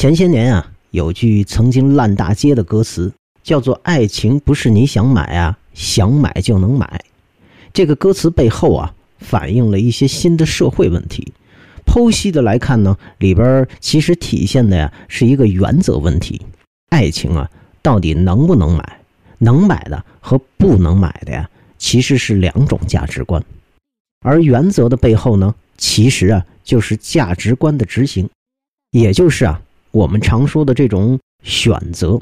前些年啊，有句曾经烂大街的歌词，叫做“爱情不是你想买啊，想买就能买”。这个歌词背后啊，反映了一些新的社会问题。剖析的来看呢，里边其实体现的呀是一个原则问题：爱情啊，到底能不能买？能买的和不能买的呀，其实是两种价值观。而原则的背后呢，其实啊，就是价值观的执行，也就是啊。我们常说的这种选择，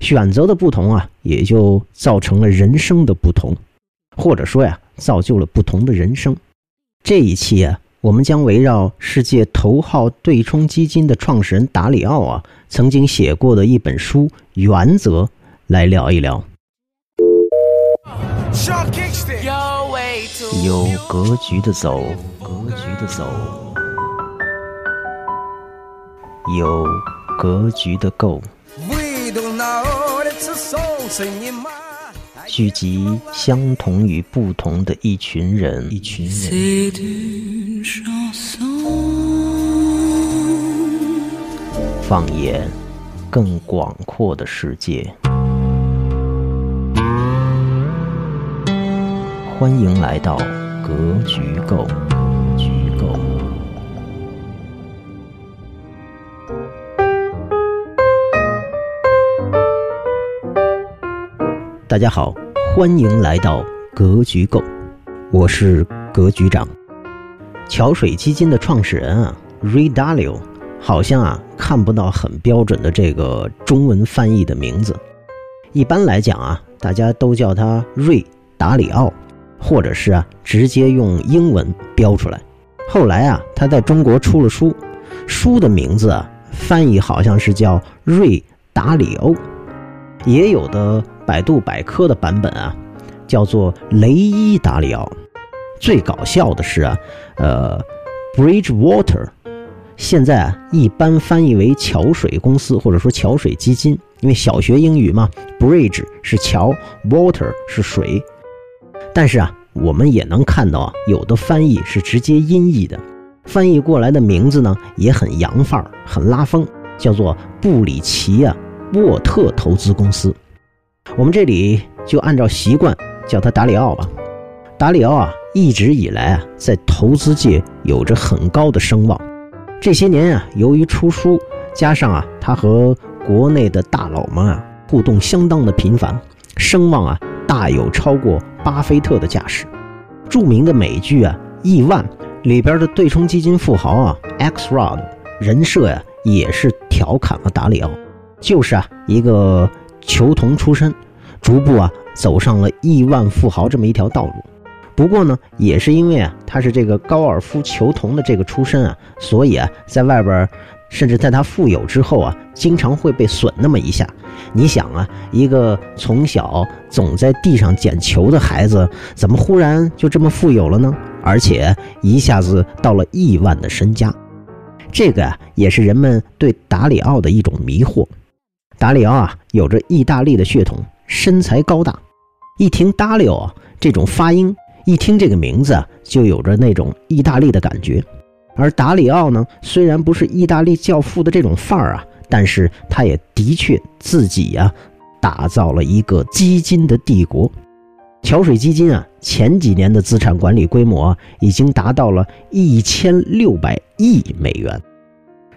选择的不同啊，也就造成了人生的不同，或者说呀，造就了不同的人生。这一期啊，我们将围绕世界头号对冲基金的创始人达里奥啊曾经写过的一本书《原则》来聊一聊。有格局的走，格局的走。有格局的够，聚集相同与不同的一群人，一群人，放眼更广阔的世界。欢迎来到格局够。大家好，欢迎来到格局购，我是格局长。桥水基金的创始人啊，Rayw 好像啊看不到很标准的这个中文翻译的名字。一般来讲啊，大家都叫他瑞达里奥，或者是啊直接用英文标出来。后来啊，他在中国出了书，书的名字啊翻译好像是叫瑞达里欧，也有的。百度百科的版本啊，叫做雷伊达里奥。最搞笑的是啊，呃，Bridgewater，现在啊一般翻译为桥水公司或者说桥水基金，因为小学英语嘛，Bridge 是桥，Water 是水。但是啊，我们也能看到啊，有的翻译是直接音译的，翻译过来的名字呢也很洋范儿，很拉风，叫做布里奇啊沃特投资公司。我们这里就按照习惯叫他达里奥吧。达里奥啊，一直以来啊，在投资界有着很高的声望。这些年啊，由于出书，加上啊，他和国内的大佬们啊互动相当的频繁，声望啊大有超过巴菲特的架势。著名的美剧啊《亿万》里边的对冲基金富豪啊 X Rod 人设呀，也是调侃了达里奥，就是啊一个。球童出身，逐步啊走上了亿万富豪这么一条道路。不过呢，也是因为啊他是这个高尔夫球童的这个出身啊，所以啊在外边，甚至在他富有之后啊，经常会被损那么一下。你想啊，一个从小总在地上捡球的孩子，怎么忽然就这么富有了呢？而且一下子到了亿万的身家，这个啊也是人们对达里奥的一种迷惑。达里奥啊，有着意大利的血统，身材高大。一听达里奥，这种发音，一听这个名字，就有着那种意大利的感觉。而达里奥呢，虽然不是意大利教父的这种范儿啊，但是他也的确自己呀，打造了一个基金的帝国。桥水基金啊，前几年的资产管理规模已经达到了一千六百亿美元。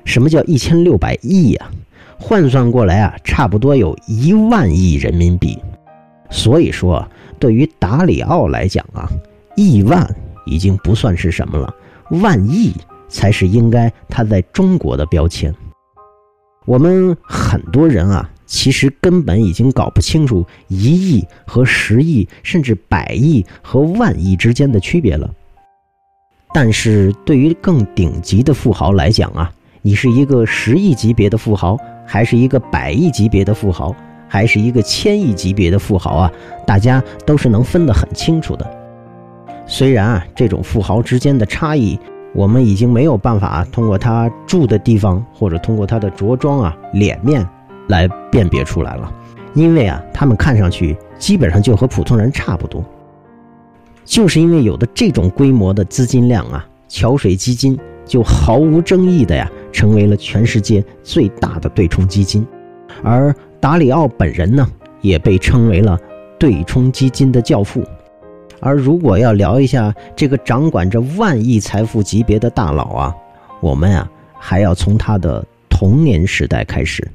什么叫一千六百亿呀？换算过来啊，差不多有一万亿人民币。所以说，对于达里奥来讲啊，亿万已经不算是什么了，万亿才是应该他在中国的标签。我们很多人啊，其实根本已经搞不清楚一亿和十亿，甚至百亿和万亿之间的区别了。但是对于更顶级的富豪来讲啊，你是一个十亿级别的富豪。还是一个百亿级别的富豪，还是一个千亿级别的富豪啊？大家都是能分得很清楚的。虽然啊，这种富豪之间的差异，我们已经没有办法通过他住的地方或者通过他的着装啊、脸面来辨别出来了，因为啊，他们看上去基本上就和普通人差不多。就是因为有的这种规模的资金量啊，桥水基金就毫无争议的呀。成为了全世界最大的对冲基金，而达里奥本人呢，也被称为了对冲基金的教父。而如果要聊一下这个掌管着万亿财富级别的大佬啊，我们啊还要从他的童年时代开始。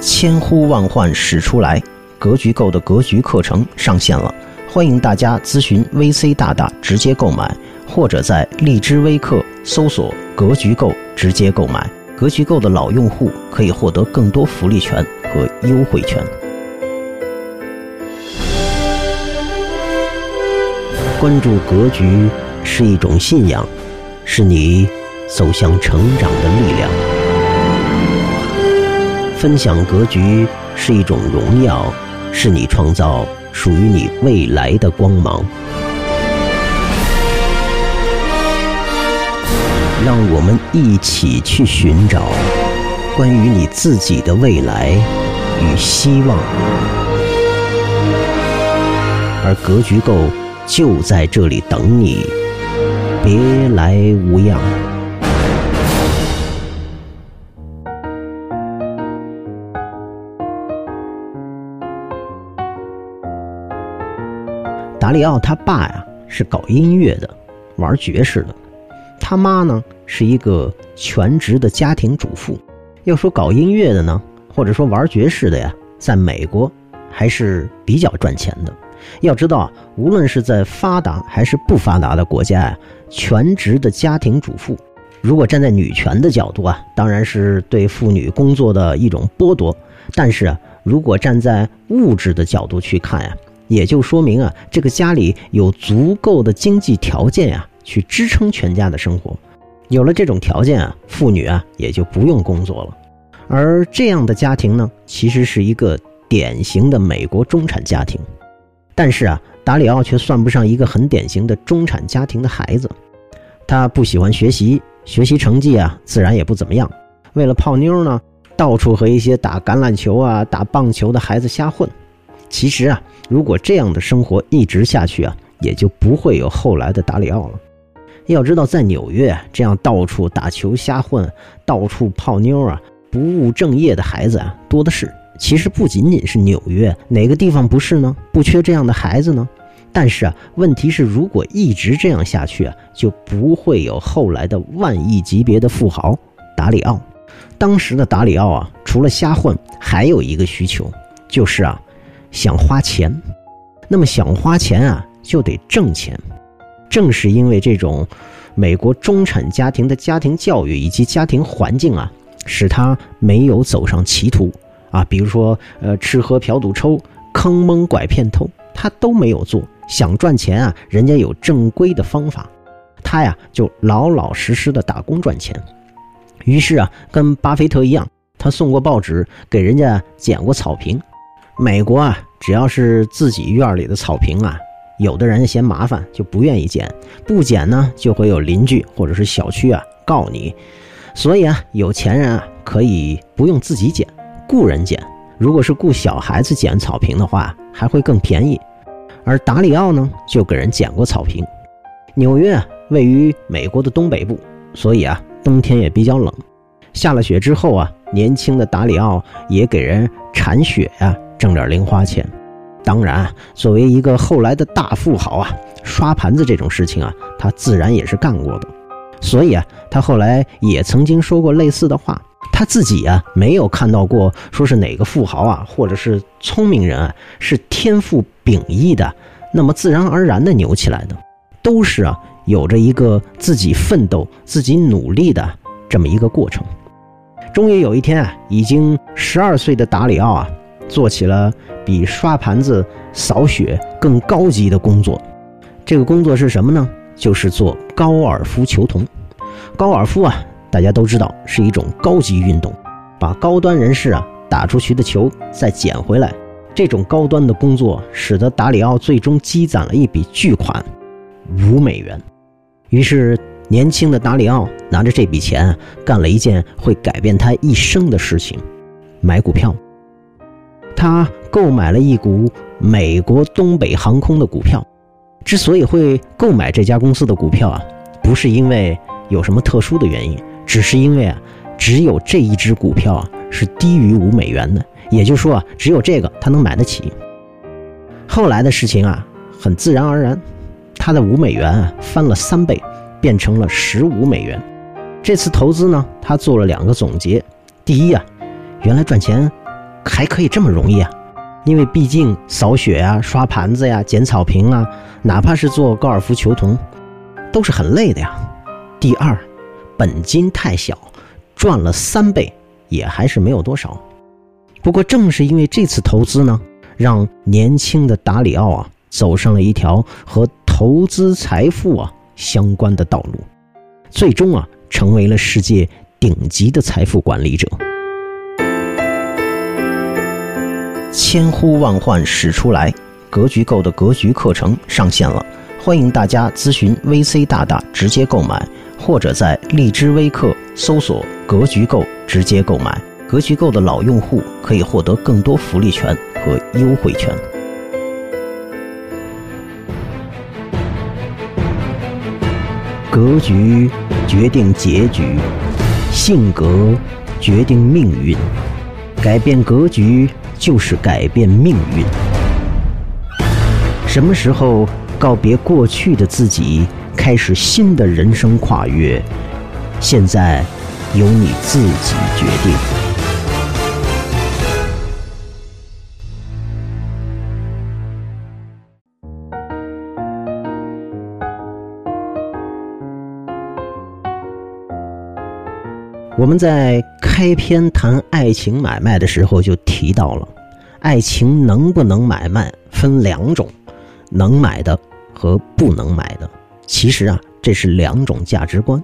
千呼万唤始出来，格局够的格局课程上线了，欢迎大家咨询 VC 大大直接购买，或者在荔枝微课搜索“格局购”直接购买。格局购的老用户可以获得更多福利权和优惠权。关注格局是一种信仰，是你走向成长的力量。分享格局是一种荣耀，是你创造属于你未来的光芒。让我们一起去寻找关于你自己的未来与希望，而格局够就在这里等你，别来无恙。达里奥他爸呀是搞音乐的，玩爵士的，他妈呢是一个全职的家庭主妇。要说搞音乐的呢，或者说玩爵士的呀，在美国还是比较赚钱的。要知道啊，无论是在发达还是不发达的国家呀，全职的家庭主妇，如果站在女权的角度啊，当然是对妇女工作的一种剥夺；但是啊，如果站在物质的角度去看呀。也就说明啊，这个家里有足够的经济条件呀，去支撑全家的生活。有了这种条件啊，妇女啊也就不用工作了。而这样的家庭呢，其实是一个典型的美国中产家庭。但是啊，达里奥却算不上一个很典型的中产家庭的孩子。他不喜欢学习，学习成绩啊自然也不怎么样。为了泡妞呢，到处和一些打橄榄球啊、打棒球的孩子瞎混。其实啊，如果这样的生活一直下去啊，也就不会有后来的达里奥了。要知道，在纽约这样到处打球瞎混、到处泡妞啊、不务正业的孩子啊多的是。其实不仅仅是纽约，哪个地方不是呢？不缺这样的孩子呢。但是啊，问题是，如果一直这样下去啊，就不会有后来的万亿级别的富豪达里奥。当时的达里奥啊，除了瞎混，还有一个需求，就是啊。想花钱，那么想花钱啊，就得挣钱。正是因为这种美国中产家庭的家庭教育以及家庭环境啊，使他没有走上歧途啊。比如说，呃，吃喝嫖赌抽、坑蒙拐骗偷，他都没有做。想赚钱啊，人家有正规的方法，他呀就老老实实的打工赚钱。于是啊，跟巴菲特一样，他送过报纸给人家剪过草坪。美国啊，只要是自己院里的草坪啊，有的人嫌麻烦就不愿意剪，不剪呢就会有邻居或者是小区啊告你。所以啊，有钱人啊可以不用自己剪，雇人剪。如果是雇小孩子剪草坪的话，还会更便宜。而达里奥呢，就给人剪过草坪。纽约啊，位于美国的东北部，所以啊，冬天也比较冷。下了雪之后啊，年轻的达里奥也给人铲雪呀。挣点零花钱，当然，作为一个后来的大富豪啊，刷盘子这种事情啊，他自然也是干过的。所以啊，他后来也曾经说过类似的话。他自己啊，没有看到过说是哪个富豪啊，或者是聪明人啊，是天赋秉异的，那么自然而然的牛起来的，都是啊，有着一个自己奋斗、自己努力的这么一个过程。终于有一天啊，已经十二岁的达里奥啊。做起了比刷盘子、扫雪更高级的工作，这个工作是什么呢？就是做高尔夫球童。高尔夫啊，大家都知道是一种高级运动，把高端人士啊打出去的球再捡回来。这种高端的工作使得达里奥最终积攒了一笔巨款，五美元。于是，年轻的达里奥拿着这笔钱，干了一件会改变他一生的事情：买股票。他购买了一股美国东北航空的股票。之所以会购买这家公司的股票啊，不是因为有什么特殊的原因，只是因为啊，只有这一只股票啊是低于五美元的，也就是说啊，只有这个他能买得起。后来的事情啊，很自然而然，他的五美元啊翻了三倍，变成了十五美元。这次投资呢，他做了两个总结：第一啊，原来赚钱还可以这么容易啊，因为毕竟扫雪啊、刷盘子呀、捡草坪啊，哪怕是做高尔夫球童，都是很累的呀。第二，本金太小，赚了三倍也还是没有多少。不过正是因为这次投资呢。让年轻的达里奥啊走上了一条和投资财富啊相关的道路，最终啊成为了世界顶级的财富管理者。千呼万唤始出来，格局购的格局课程上线了，欢迎大家咨询 VC 大大直接购买，或者在荔枝微课搜索格局购直接购买。格局购的老用户可以获得更多福利权。和优惠权。格局决定结局，性格决定命运。改变格局就是改变命运。什么时候告别过去的自己，开始新的人生跨越？现在由你自己决定。我们在开篇谈爱情买卖的时候就提到了，爱情能不能买卖分两种，能买的和不能买的。其实啊，这是两种价值观。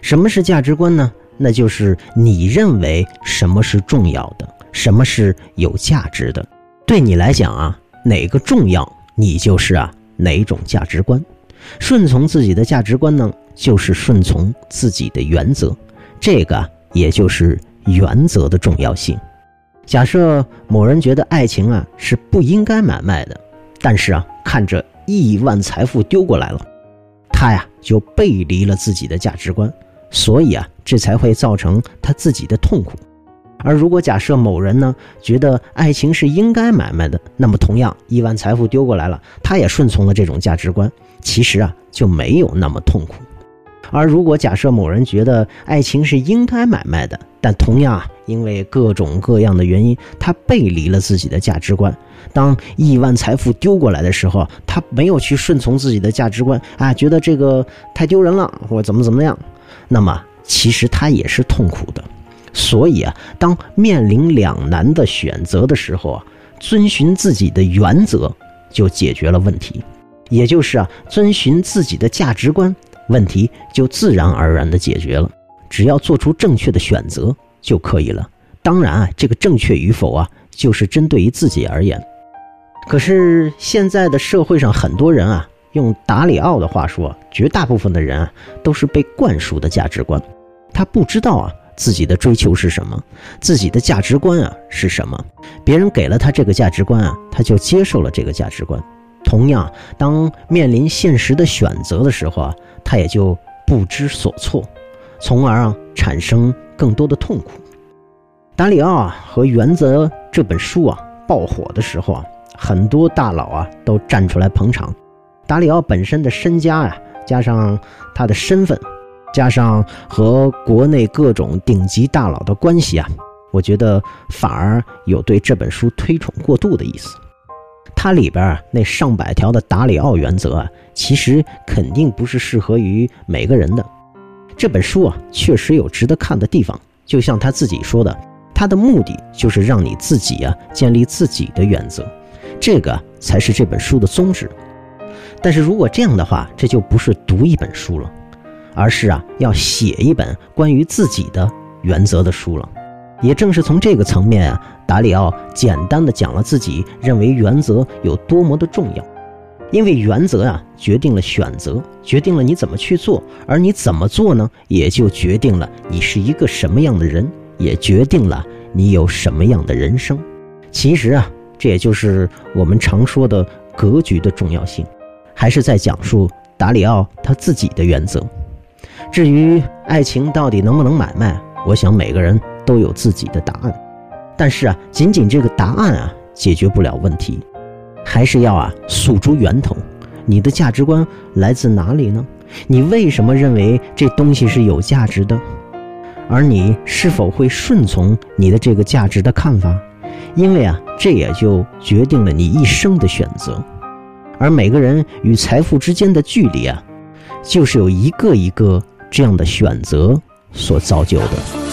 什么是价值观呢？那就是你认为什么是重要的，什么是有价值的。对你来讲啊，哪个重要，你就是啊哪种价值观。顺从自己的价值观呢，就是顺从自己的原则。这个也就是原则的重要性。假设某人觉得爱情啊是不应该买卖的，但是啊看着亿万财富丢过来了，他呀就背离了自己的价值观，所以啊这才会造成他自己的痛苦。而如果假设某人呢觉得爱情是应该买卖的，那么同样亿万财富丢过来了，他也顺从了这种价值观，其实啊就没有那么痛苦。而如果假设某人觉得爱情是应该买卖的，但同样啊，因为各种各样的原因，他背离了自己的价值观。当亿万财富丢过来的时候，他没有去顺从自己的价值观啊，觉得这个太丢人了，或怎么怎么样，那么其实他也是痛苦的。所以啊，当面临两难的选择的时候啊，遵循自己的原则就解决了问题，也就是啊，遵循自己的价值观。问题就自然而然的解决了，只要做出正确的选择就可以了。当然啊，这个正确与否啊，就是针对于自己而言。可是现在的社会上很多人啊，用达里奥的话说，绝大部分的人啊，都是被灌输的价值观，他不知道啊自己的追求是什么，自己的价值观啊是什么，别人给了他这个价值观啊，他就接受了这个价值观。同样，当面临现实的选择的时候啊。他也就不知所措，从而啊产生更多的痛苦。达里奥啊和《原则》这本书啊爆火的时候啊，很多大佬啊都站出来捧场。达里奥本身的身家呀，加上他的身份，加上和国内各种顶级大佬的关系啊，我觉得反而有对这本书推崇过度的意思。它里边那上百条的达里奥原则啊，其实肯定不是适合于每个人的。这本书啊，确实有值得看的地方。就像他自己说的，他的目的就是让你自己啊建立自己的原则，这个才是这本书的宗旨。但是如果这样的话，这就不是读一本书了，而是啊要写一本关于自己的原则的书了。也正是从这个层面啊，达里奥简单的讲了自己认为原则有多么的重要，因为原则啊决定了选择，决定了你怎么去做，而你怎么做呢，也就决定了你是一个什么样的人，也决定了你有什么样的人生。其实啊，这也就是我们常说的格局的重要性，还是在讲述达里奥他自己的原则。至于爱情到底能不能买卖，我想每个人都有自己的答案。但是啊，仅仅这个答案啊，解决不了问题，还是要啊诉诸源头。你的价值观来自哪里呢？你为什么认为这东西是有价值的？而你是否会顺从你的这个价值的看法？因为啊，这也就决定了你一生的选择。而每个人与财富之间的距离啊，就是有一个一个这样的选择所造就的。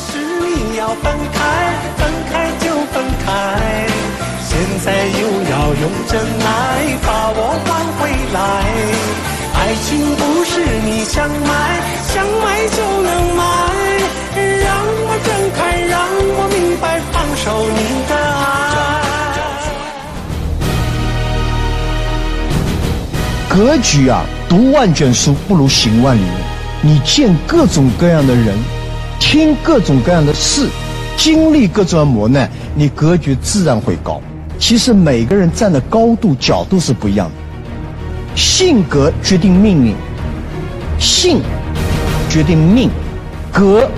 现在又要用真爱把我换回来，爱情不是你想买，想买就能买。让我睁开，让我明白，放手你的爱。格局啊，读万卷书不如行万里路。你见各种各样的人，听各种各样的事，经历各种磨难，你格局自然会高。其实每个人站的高度、角度是不一样的。性格决定命运，性决定命，格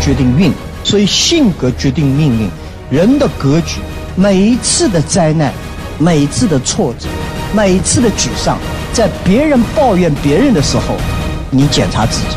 决定运。所以性格决定命运。人的格局，每一次的灾难，每一次的挫折，每一次的沮丧，在别人抱怨别人的时候，你检查自己。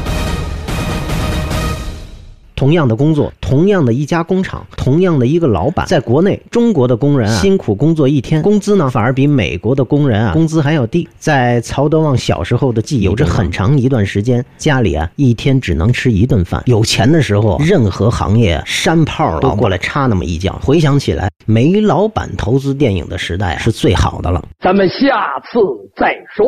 同样的工作，同样的一家工厂，同样的一个老板，在国内，中国的工人啊，辛苦工作一天，工资呢反而比美国的工人啊工资还要低。在曹德旺小时候的记忆，有着很长一段时间，家里啊一天只能吃一顿饭。有钱的时候，任何行业山炮都过来插那么一脚。回想起来，煤老板投资电影的时代啊是最好的了。咱们下次再说。